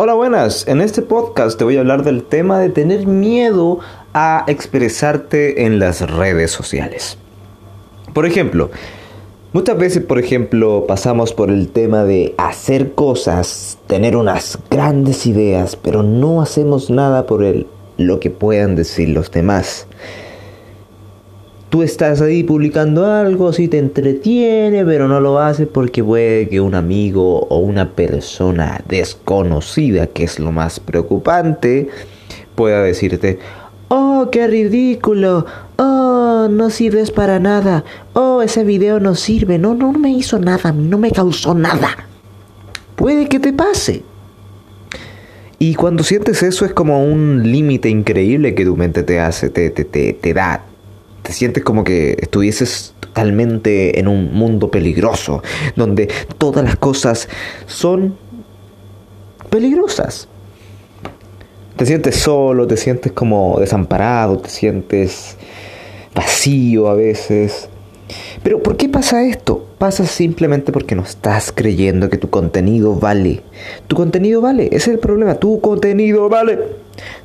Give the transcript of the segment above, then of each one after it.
Hola buenas, en este podcast te voy a hablar del tema de tener miedo a expresarte en las redes sociales. Por ejemplo, muchas veces, por ejemplo, pasamos por el tema de hacer cosas, tener unas grandes ideas, pero no hacemos nada por el, lo que puedan decir los demás tú estás ahí publicando algo, si te entretiene, pero no lo haces porque puede que un amigo o una persona desconocida, que es lo más preocupante, pueda decirte, oh, qué ridículo, oh, no sirves para nada, oh, ese video no sirve, no, no me hizo nada, no me causó nada. Puede que te pase. Y cuando sientes eso es como un límite increíble que tu mente te hace, te, te, te, te da, te sientes como que estuvieses totalmente en un mundo peligroso, donde todas las cosas son peligrosas. Te sientes solo, te sientes como desamparado, te sientes vacío a veces. Pero ¿por qué pasa esto? Pasa simplemente porque no estás creyendo que tu contenido vale. Tu contenido vale, ese es el problema. Tu contenido vale.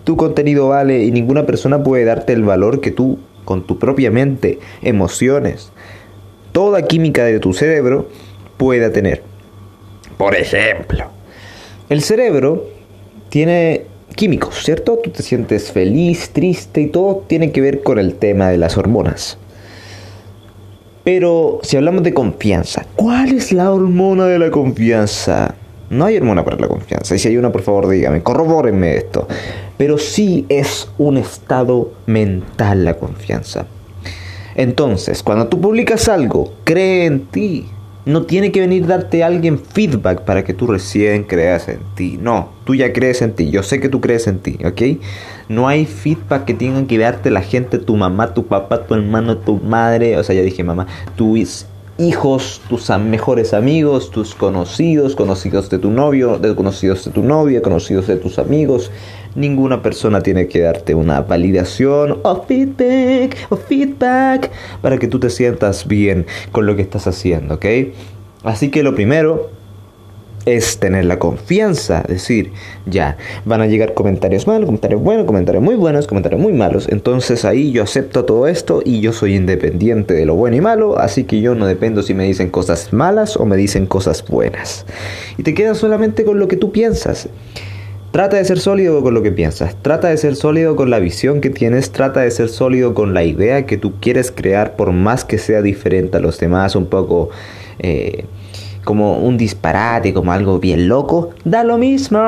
Tu contenido vale y ninguna persona puede darte el valor que tú con tu propia mente, emociones, toda química de tu cerebro pueda tener. Por ejemplo, el cerebro tiene químicos, ¿cierto? Tú te sientes feliz, triste y todo tiene que ver con el tema de las hormonas. Pero si hablamos de confianza, ¿cuál es la hormona de la confianza? No hay hormona para la confianza. Y si hay una, por favor, dígame, corrobórenme esto. Pero sí es un estado mental la confianza. Entonces, cuando tú publicas algo, cree en ti. No tiene que venir darte alguien feedback para que tú recién creas en ti. No, tú ya crees en ti. Yo sé que tú crees en ti, ¿ok? No hay feedback que tengan que darte la gente, tu mamá, tu papá, tu hermano, tu madre. O sea, ya dije mamá, tu hijos, tus mejores amigos, tus conocidos, conocidos de tu novio, de conocidos de tu novia, conocidos de tus amigos. Ninguna persona tiene que darte una validación o feedback o feedback para que tú te sientas bien con lo que estás haciendo, ¿ok? Así que lo primero es tener la confianza, decir, ya, van a llegar comentarios malos, comentarios buenos, comentarios muy buenos, comentarios muy malos, entonces ahí yo acepto todo esto y yo soy independiente de lo bueno y malo, así que yo no dependo si me dicen cosas malas o me dicen cosas buenas. Y te quedas solamente con lo que tú piensas. Trata de ser sólido con lo que piensas, trata de ser sólido con la visión que tienes, trata de ser sólido con la idea que tú quieres crear por más que sea diferente a los demás, un poco... Eh, como un disparate, como algo bien loco, da lo mismo.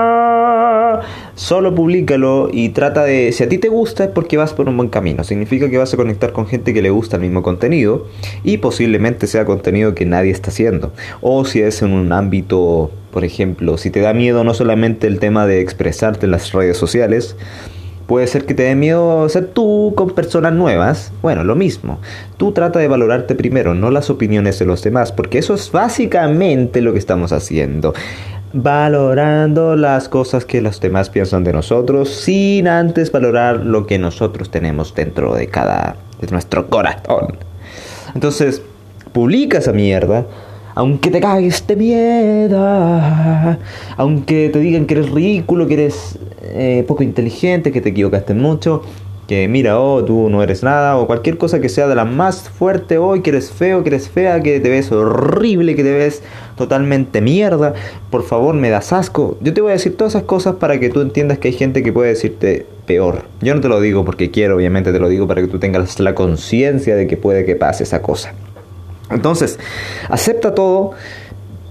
Solo públicalo y trata de, si a ti te gusta es porque vas por un buen camino. Significa que vas a conectar con gente que le gusta el mismo contenido y posiblemente sea contenido que nadie está haciendo. O si es en un ámbito, por ejemplo, si te da miedo no solamente el tema de expresarte en las redes sociales, Puede ser que te dé miedo ser tú con personas nuevas. Bueno, lo mismo. Tú trata de valorarte primero, no las opiniones de los demás, porque eso es básicamente lo que estamos haciendo. Valorando las cosas que los demás piensan de nosotros sin antes valorar lo que nosotros tenemos dentro de cada de nuestro corazón. Entonces, publica esa mierda aunque te cagues de miedo, aunque te digan que eres ridículo, que eres eh, poco inteligente, que te equivocaste mucho, que mira, oh, tú no eres nada, o cualquier cosa que sea de la más fuerte hoy, que eres feo, que eres fea, que te ves horrible, que te ves totalmente mierda, por favor me das asco. Yo te voy a decir todas esas cosas para que tú entiendas que hay gente que puede decirte peor. Yo no te lo digo porque quiero, obviamente te lo digo para que tú tengas la conciencia de que puede que pase esa cosa. Entonces, acepta todo,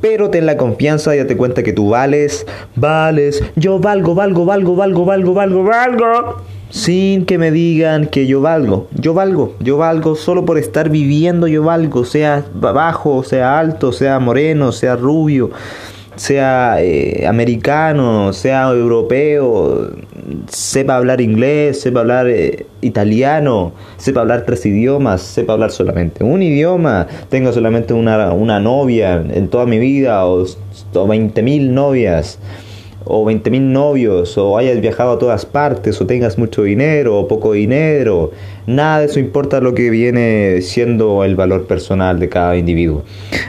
pero ten la confianza y date cuenta que tú vales, vales, yo valgo, valgo, valgo, valgo, valgo, valgo, valgo. Sin que me digan que yo valgo. Yo valgo, yo valgo solo por estar viviendo, yo valgo, sea bajo, sea alto, sea moreno, sea rubio sea eh, americano, sea europeo, sepa hablar inglés, sepa hablar eh, italiano, sepa hablar tres idiomas, sepa hablar solamente un idioma, tenga solamente una, una novia en toda mi vida o, o 20 mil novias o 20.000 novios, o hayas viajado a todas partes, o tengas mucho dinero o poco dinero. Nada de eso importa lo que viene siendo el valor personal de cada individuo.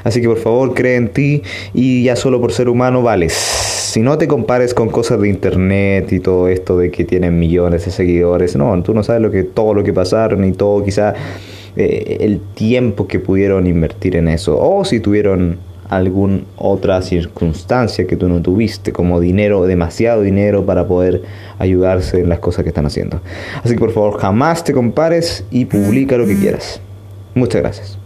Así que por favor cree en ti y ya solo por ser humano vales. Si no te compares con cosas de internet y todo esto de que tienen millones de seguidores, no, tú no sabes lo que todo lo que pasaron y todo quizá eh, el tiempo que pudieron invertir en eso o si tuvieron alguna otra circunstancia que tú no tuviste, como dinero, demasiado dinero para poder ayudarse en las cosas que están haciendo. Así que por favor jamás te compares y publica lo que quieras. Muchas gracias.